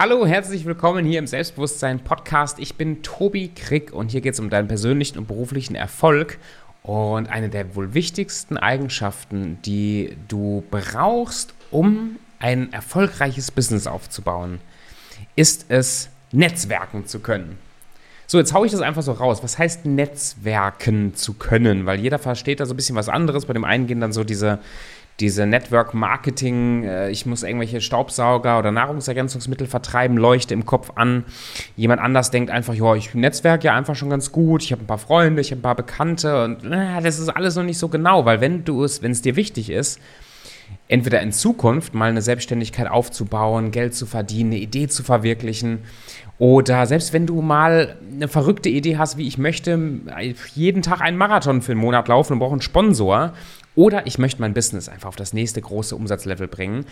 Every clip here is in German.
Hallo, herzlich willkommen hier im Selbstbewusstsein Podcast. Ich bin Tobi Krick und hier geht es um deinen persönlichen und beruflichen Erfolg. Und eine der wohl wichtigsten Eigenschaften, die du brauchst, um ein erfolgreiches Business aufzubauen, ist es, Netzwerken zu können. So, jetzt haue ich das einfach so raus. Was heißt Netzwerken zu können? Weil jeder versteht da so ein bisschen was anderes. Bei dem einen gehen dann so diese diese Network Marketing, äh, ich muss irgendwelche Staubsauger oder Nahrungsergänzungsmittel vertreiben, leuchte im Kopf an. Jemand anders denkt einfach, ja, ich netzwerk ja einfach schon ganz gut, ich habe ein paar Freunde, ich habe ein paar Bekannte und äh, das ist alles noch nicht so genau, weil wenn du es, wenn es dir wichtig ist, entweder in Zukunft mal eine Selbstständigkeit aufzubauen, Geld zu verdienen, eine Idee zu verwirklichen oder selbst wenn du mal eine verrückte Idee hast, wie ich möchte jeden Tag einen Marathon für einen Monat laufen und brauche einen Sponsor oder ich möchte mein Business einfach auf das nächste große Umsatzlevel bringen,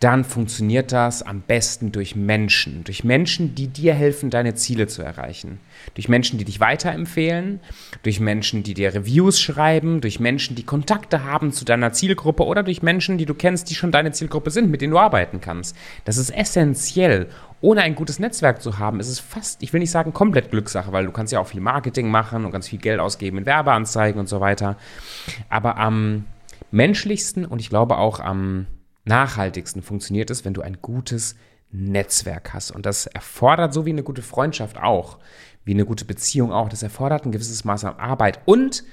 dann funktioniert das am besten durch Menschen. Durch Menschen, die dir helfen, deine Ziele zu erreichen. Durch Menschen, die dich weiterempfehlen, durch Menschen, die dir Reviews schreiben, durch Menschen, die Kontakte haben zu deiner Zielgruppe oder durch Menschen, die du kennst, die schon deine Zielgruppe sind, mit denen du arbeiten kannst. Das ist essentiell. Ohne ein gutes Netzwerk zu haben, ist es fast, ich will nicht sagen komplett Glückssache, weil du kannst ja auch viel Marketing machen und ganz viel Geld ausgeben in Werbeanzeigen und so weiter. Aber am menschlichsten und ich glaube auch am nachhaltigsten funktioniert es, wenn du ein gutes Netzwerk hast. Und das erfordert, so wie eine gute Freundschaft auch, wie eine gute Beziehung auch, das erfordert ein gewisses Maß an Arbeit und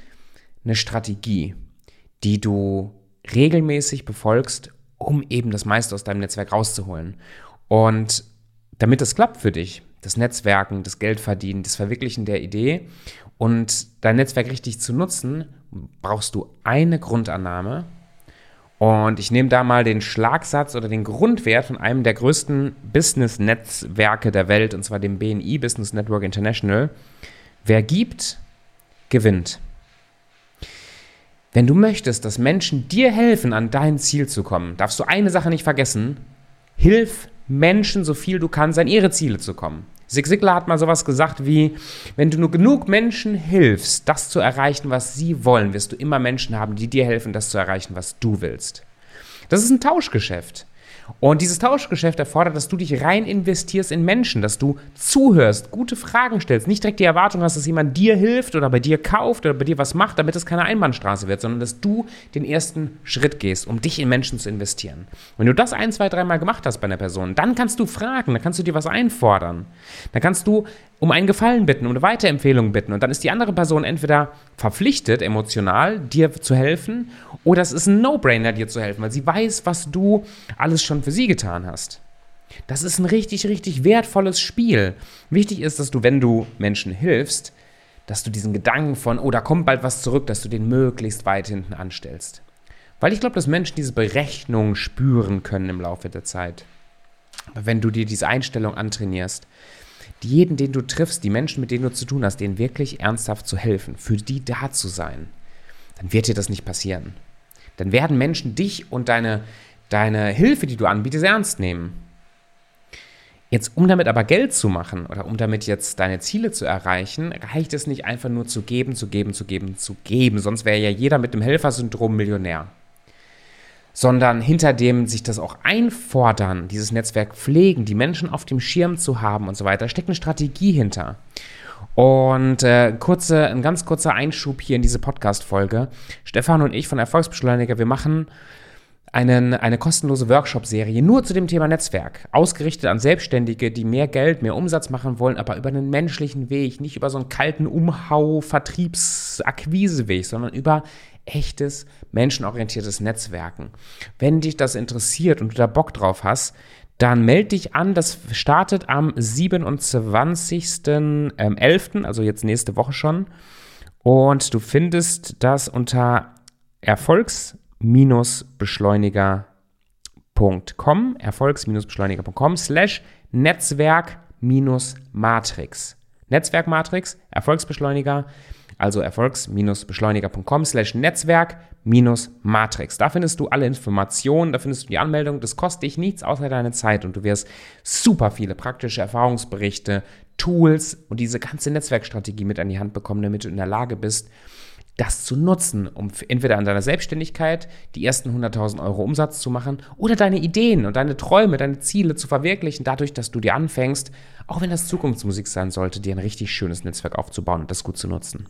eine Strategie, die du regelmäßig befolgst, um eben das meiste aus deinem Netzwerk rauszuholen. Und damit das klappt für dich, das Netzwerken, das Geldverdienen, das Verwirklichen der Idee und dein Netzwerk richtig zu nutzen, brauchst du eine Grundannahme. Und ich nehme da mal den Schlagsatz oder den Grundwert von einem der größten Business-Netzwerke der Welt, und zwar dem BNI Business Network International. Wer gibt, gewinnt. Wenn du möchtest, dass Menschen dir helfen, an dein Ziel zu kommen, darfst du eine Sache nicht vergessen. Hilf Menschen so viel du kannst, an ihre Ziele zu kommen. Zig Ziglar hat mal sowas gesagt wie, wenn du nur genug Menschen hilfst, das zu erreichen, was sie wollen, wirst du immer Menschen haben, die dir helfen, das zu erreichen, was du willst. Das ist ein Tauschgeschäft. Und dieses Tauschgeschäft erfordert, dass du dich rein investierst in Menschen, dass du zuhörst, gute Fragen stellst, nicht direkt die Erwartung hast, dass jemand dir hilft oder bei dir kauft oder bei dir was macht, damit es keine Einbahnstraße wird, sondern dass du den ersten Schritt gehst, um dich in Menschen zu investieren. Wenn du das ein, zwei, dreimal gemacht hast bei einer Person, dann kannst du fragen, dann kannst du dir was einfordern. Dann kannst du um einen Gefallen bitten, um eine Weiterempfehlung bitten. Und dann ist die andere Person entweder verpflichtet, emotional, dir zu helfen, oder es ist ein No-Brainer, dir zu helfen, weil sie weiß, was du alles schon für sie getan hast. Das ist ein richtig, richtig wertvolles Spiel. Wichtig ist, dass du, wenn du Menschen hilfst, dass du diesen Gedanken von, oh, da kommt bald was zurück, dass du den möglichst weit hinten anstellst. Weil ich glaube, dass Menschen diese Berechnung spüren können im Laufe der Zeit. Wenn du dir diese Einstellung antrainierst, jeden, den du triffst, die Menschen, mit denen du zu tun hast, denen wirklich ernsthaft zu helfen, für die da zu sein, dann wird dir das nicht passieren. Dann werden Menschen dich und deine, deine Hilfe, die du anbietest, ernst nehmen. Jetzt, um damit aber Geld zu machen oder um damit jetzt deine Ziele zu erreichen, reicht es nicht einfach nur zu geben, zu geben, zu geben, zu geben. Sonst wäre ja jeder mit dem Helfersyndrom Millionär sondern hinter dem sich das auch einfordern, dieses Netzwerk pflegen, die Menschen auf dem Schirm zu haben und so weiter, steckt eine Strategie hinter. Und äh, kurze, ein ganz kurzer Einschub hier in diese Podcast-Folge. Stefan und ich von Erfolgsbeschleuniger, wir machen einen, eine kostenlose Workshop-Serie nur zu dem Thema Netzwerk, ausgerichtet an Selbstständige, die mehr Geld, mehr Umsatz machen wollen, aber über einen menschlichen Weg, nicht über so einen kalten Umhau, Vertriebs-, Akquiseweg, sondern über echtes, menschenorientiertes Netzwerken. Wenn dich das interessiert und du da Bock drauf hast, dann melde dich an. Das startet am 27.11., ähm, also jetzt nächste Woche schon. Und du findest das unter erfolgs-beschleuniger.com, erfolgs-beschleuniger.com slash Netzwerk-Matrix. Netzwerkmatrix, Erfolgsbeschleuniger, also erfolgs-beschleuniger.com slash Netzwerk-Matrix. Da findest du alle Informationen, da findest du die Anmeldung. Das kostet dich nichts außer deine Zeit und du wirst super viele praktische Erfahrungsberichte, Tools und diese ganze Netzwerkstrategie mit an die Hand bekommen, damit du in der Lage bist, das zu nutzen, um entweder an deiner Selbstständigkeit die ersten 100.000 Euro Umsatz zu machen oder deine Ideen und deine Träume, deine Ziele zu verwirklichen, dadurch, dass du dir anfängst, auch wenn das Zukunftsmusik sein sollte, dir ein richtig schönes Netzwerk aufzubauen und das gut zu nutzen.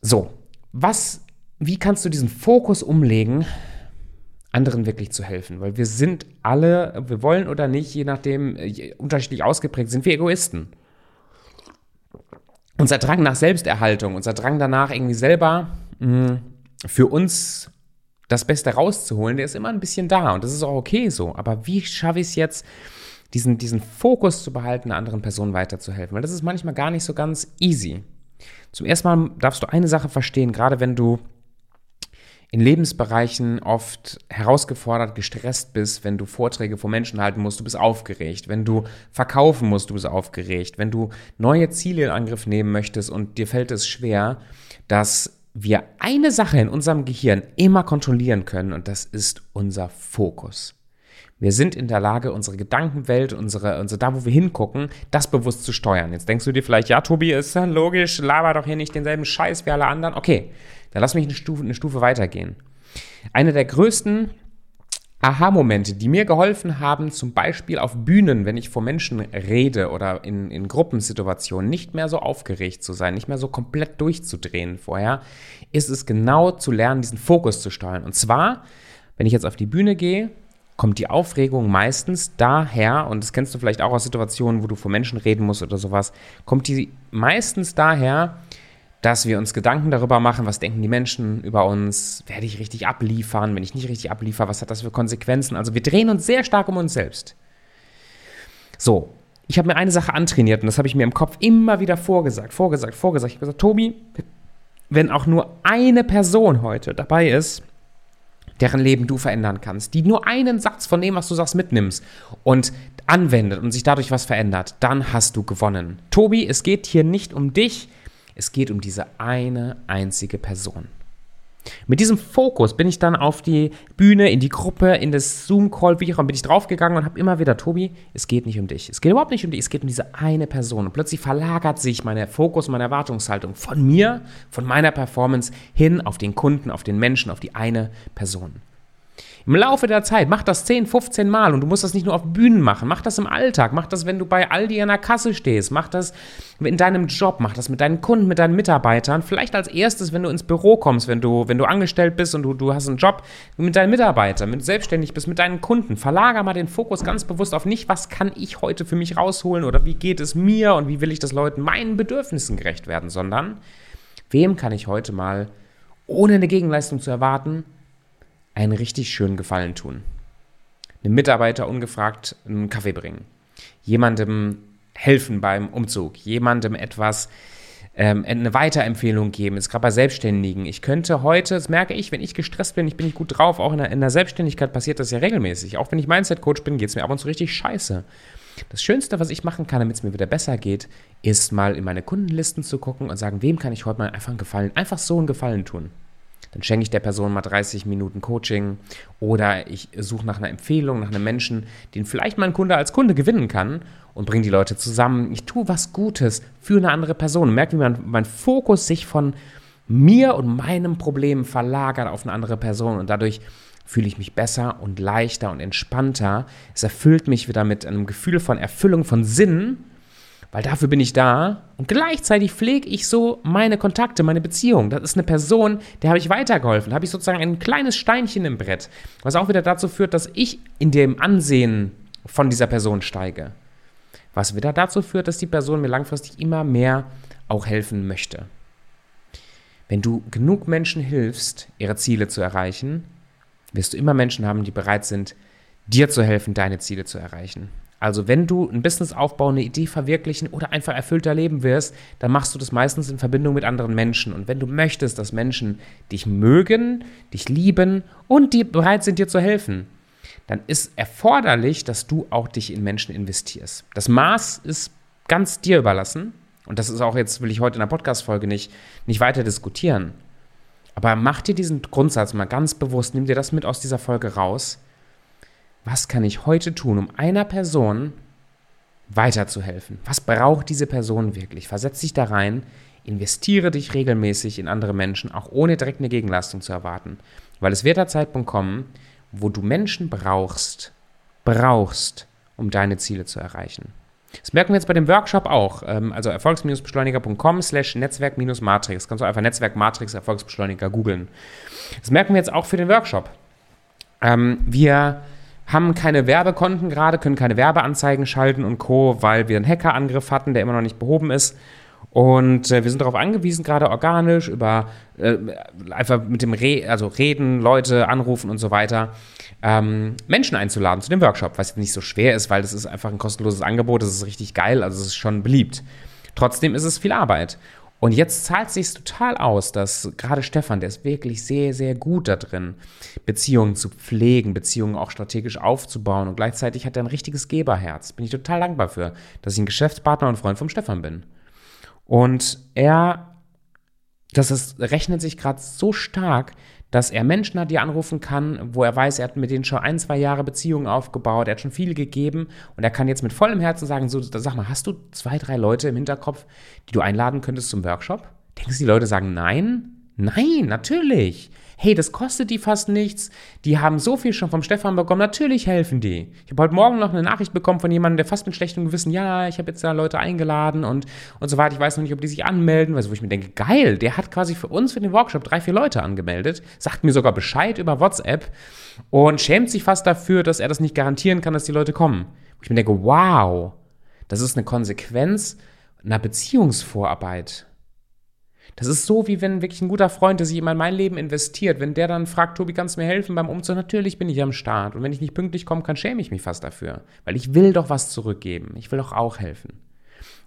So, was, wie kannst du diesen Fokus umlegen, anderen wirklich zu helfen? Weil wir sind alle, wir wollen oder nicht, je nachdem, äh, unterschiedlich ausgeprägt, sind wir Egoisten unser Drang nach Selbsterhaltung, unser Drang danach irgendwie selber mh, mm, für uns das Beste rauszuholen, der ist immer ein bisschen da und das ist auch okay so. Aber wie schaffe ich es jetzt, diesen, diesen Fokus zu behalten, anderen Personen weiterzuhelfen? Weil das ist manchmal gar nicht so ganz easy. Zum ersten Mal darfst du eine Sache verstehen, gerade wenn du in Lebensbereichen oft herausgefordert, gestresst bist, wenn du Vorträge vor Menschen halten musst, du bist aufgeregt, wenn du verkaufen musst, du bist aufgeregt, wenn du neue Ziele in Angriff nehmen möchtest und dir fällt es schwer, dass wir eine Sache in unserem Gehirn immer kontrollieren können und das ist unser Fokus. Wir sind in der Lage, unsere Gedankenwelt, unsere, unsere, da wo wir hingucken, das bewusst zu steuern. Jetzt denkst du dir vielleicht, ja, Tobi, ist ja logisch, laber doch hier nicht denselben Scheiß wie alle anderen. Okay, dann lass mich eine Stufe, eine Stufe weitergehen. Eine der größten Aha-Momente, die mir geholfen haben, zum Beispiel auf Bühnen, wenn ich vor Menschen rede oder in, in Gruppensituationen, nicht mehr so aufgeregt zu sein, nicht mehr so komplett durchzudrehen vorher, ist es genau zu lernen, diesen Fokus zu steuern. Und zwar, wenn ich jetzt auf die Bühne gehe, kommt die Aufregung meistens daher, und das kennst du vielleicht auch aus Situationen, wo du vor Menschen reden musst oder sowas, kommt die meistens daher, dass wir uns Gedanken darüber machen, was denken die Menschen über uns, werde ich richtig abliefern, wenn ich nicht richtig abliefere, was hat das für Konsequenzen? Also wir drehen uns sehr stark um uns selbst. So, ich habe mir eine Sache antrainiert und das habe ich mir im Kopf immer wieder vorgesagt, vorgesagt, vorgesagt. Ich habe gesagt, Tobi, wenn auch nur eine Person heute dabei ist, deren Leben du verändern kannst, die nur einen Satz von dem, was du sagst, mitnimmst und anwendet und sich dadurch was verändert, dann hast du gewonnen. Tobi, es geht hier nicht um dich, es geht um diese eine einzige Person. Mit diesem Fokus bin ich dann auf die Bühne, in die Gruppe, in das Zoom-Call, wie auch bin ich draufgegangen und habe immer wieder, Tobi, es geht nicht um dich. Es geht überhaupt nicht um dich, es geht um diese eine Person. Und plötzlich verlagert sich mein Fokus, meine Erwartungshaltung von mir, von meiner Performance hin auf den Kunden, auf den Menschen, auf die eine Person. Im Laufe der Zeit, mach das 10, 15 Mal und du musst das nicht nur auf Bühnen machen, mach das im Alltag, mach das, wenn du bei Aldi an der Kasse stehst, mach das in deinem Job, mach das mit deinen Kunden, mit deinen Mitarbeitern, vielleicht als erstes, wenn du ins Büro kommst, wenn du, wenn du angestellt bist und du, du hast einen Job mit deinen Mitarbeitern, wenn du selbstständig bist, mit deinen Kunden, verlager mal den Fokus ganz bewusst auf nicht, was kann ich heute für mich rausholen oder wie geht es mir und wie will ich das Leuten meinen Bedürfnissen gerecht werden, sondern wem kann ich heute mal, ohne eine Gegenleistung zu erwarten, einen richtig schönen Gefallen tun. Einem Mitarbeiter ungefragt einen Kaffee bringen. Jemandem helfen beim Umzug. Jemandem etwas, ähm, eine Weiterempfehlung geben. Ist gerade bei Selbstständigen. Ich könnte heute, das merke ich, wenn ich gestresst bin, ich bin nicht gut drauf, auch in der, in der Selbstständigkeit passiert das ja regelmäßig. Auch wenn ich Mindset-Coach bin, geht es mir ab und zu richtig scheiße. Das Schönste, was ich machen kann, damit es mir wieder besser geht, ist mal in meine Kundenlisten zu gucken und sagen, wem kann ich heute mal einfach einen Gefallen, einfach so einen Gefallen tun. Dann schenke ich der Person mal 30 Minuten Coaching oder ich suche nach einer Empfehlung, nach einem Menschen, den vielleicht mein Kunde als Kunde gewinnen kann und bringe die Leute zusammen. Ich tue was Gutes für eine andere Person und merke, wie mein, mein Fokus sich von mir und meinem Problem verlagert auf eine andere Person und dadurch fühle ich mich besser und leichter und entspannter. Es erfüllt mich wieder mit einem Gefühl von Erfüllung, von Sinn weil dafür bin ich da und gleichzeitig pflege ich so meine Kontakte, meine Beziehung. Das ist eine Person, der habe ich weitergeholfen. Da habe ich sozusagen ein kleines Steinchen im Brett, was auch wieder dazu führt, dass ich in dem Ansehen von dieser Person steige. Was wieder dazu führt, dass die Person mir langfristig immer mehr auch helfen möchte. Wenn du genug Menschen hilfst, ihre Ziele zu erreichen, wirst du immer Menschen haben, die bereit sind, dir zu helfen, deine Ziele zu erreichen. Also wenn du ein Business aufbauen, eine Idee verwirklichen oder einfach erfüllter leben wirst, dann machst du das meistens in Verbindung mit anderen Menschen. Und wenn du möchtest, dass Menschen dich mögen, dich lieben und die bereit sind, dir zu helfen, dann ist erforderlich, dass du auch dich in Menschen investierst. Das Maß ist ganz dir überlassen. Und das ist auch jetzt, will ich heute in der Podcast-Folge nicht, nicht weiter diskutieren. Aber mach dir diesen Grundsatz mal ganz bewusst, nimm dir das mit aus dieser Folge raus was kann ich heute tun, um einer Person weiterzuhelfen. Was braucht diese Person wirklich? Versetz dich da rein, investiere dich regelmäßig in andere Menschen, auch ohne direkt eine Gegenleistung zu erwarten. Weil es wird der Zeitpunkt kommen, wo du Menschen brauchst, brauchst, um deine Ziele zu erreichen. Das merken wir jetzt bei dem Workshop auch. Ähm, also erfolgs-beschleuniger.com slash Netzwerk-Matrix. Kannst du einfach Netzwerk Matrix Erfolgsbeschleuniger googeln. Das merken wir jetzt auch für den Workshop. Ähm, wir haben keine Werbekonten gerade, können keine Werbeanzeigen schalten und Co., weil wir einen Hackerangriff hatten, der immer noch nicht behoben ist. Und äh, wir sind darauf angewiesen, gerade organisch, über äh, einfach mit dem Re also Reden, Leute anrufen und so weiter, ähm, Menschen einzuladen zu dem Workshop, was nicht so schwer ist, weil das ist einfach ein kostenloses Angebot, das ist richtig geil, also es ist schon beliebt. Trotzdem ist es viel Arbeit. Und jetzt zahlt sich total aus, dass gerade Stefan, der ist wirklich sehr, sehr gut da drin, Beziehungen zu pflegen, Beziehungen auch strategisch aufzubauen und gleichzeitig hat er ein richtiges Geberherz. Bin ich total dankbar für, dass ich ein Geschäftspartner und Freund vom Stefan bin. Und er, das ist, rechnet sich gerade so stark, dass er Menschen hat, die anrufen kann, wo er weiß, er hat mit denen schon ein, zwei Jahre Beziehungen aufgebaut, er hat schon viel gegeben und er kann jetzt mit vollem Herzen sagen, so, sag mal, hast du zwei, drei Leute im Hinterkopf, die du einladen könntest zum Workshop? Denkst du, die Leute sagen nein? Nein, natürlich hey, das kostet die fast nichts, die haben so viel schon vom Stefan bekommen, natürlich helfen die. Ich habe heute Morgen noch eine Nachricht bekommen von jemandem, der fast mit schlechtem Gewissen, ja, ich habe jetzt da Leute eingeladen und, und so weiter, ich weiß noch nicht, ob die sich anmelden, also wo ich mir denke, geil, der hat quasi für uns, für den Workshop drei, vier Leute angemeldet, sagt mir sogar Bescheid über WhatsApp und schämt sich fast dafür, dass er das nicht garantieren kann, dass die Leute kommen. Wo ich mir denke, wow, das ist eine Konsequenz einer Beziehungsvorarbeit. Das ist so, wie wenn wirklich ein guter Freund, der sich in mein Leben investiert, wenn der dann fragt, Tobi, kannst du mir helfen beim Umzug? Natürlich bin ich am Start. Und wenn ich nicht pünktlich komme, kann schäme ich mich fast dafür. Weil ich will doch was zurückgeben. Ich will doch auch helfen.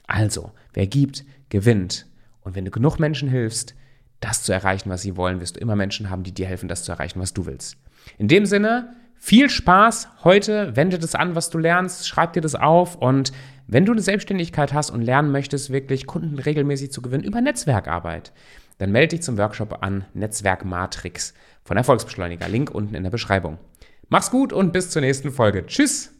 Also, wer gibt, gewinnt. Und wenn du genug Menschen hilfst, das zu erreichen, was sie wollen, wirst du immer Menschen haben, die dir helfen, das zu erreichen, was du willst. In dem Sinne, viel Spaß heute, wende das an, was du lernst, schreib dir das auf und wenn du eine Selbstständigkeit hast und lernen möchtest, wirklich Kunden regelmäßig zu gewinnen über Netzwerkarbeit, dann melde dich zum Workshop an Netzwerk Matrix von Erfolgsbeschleuniger. Link unten in der Beschreibung. Mach's gut und bis zur nächsten Folge. Tschüss!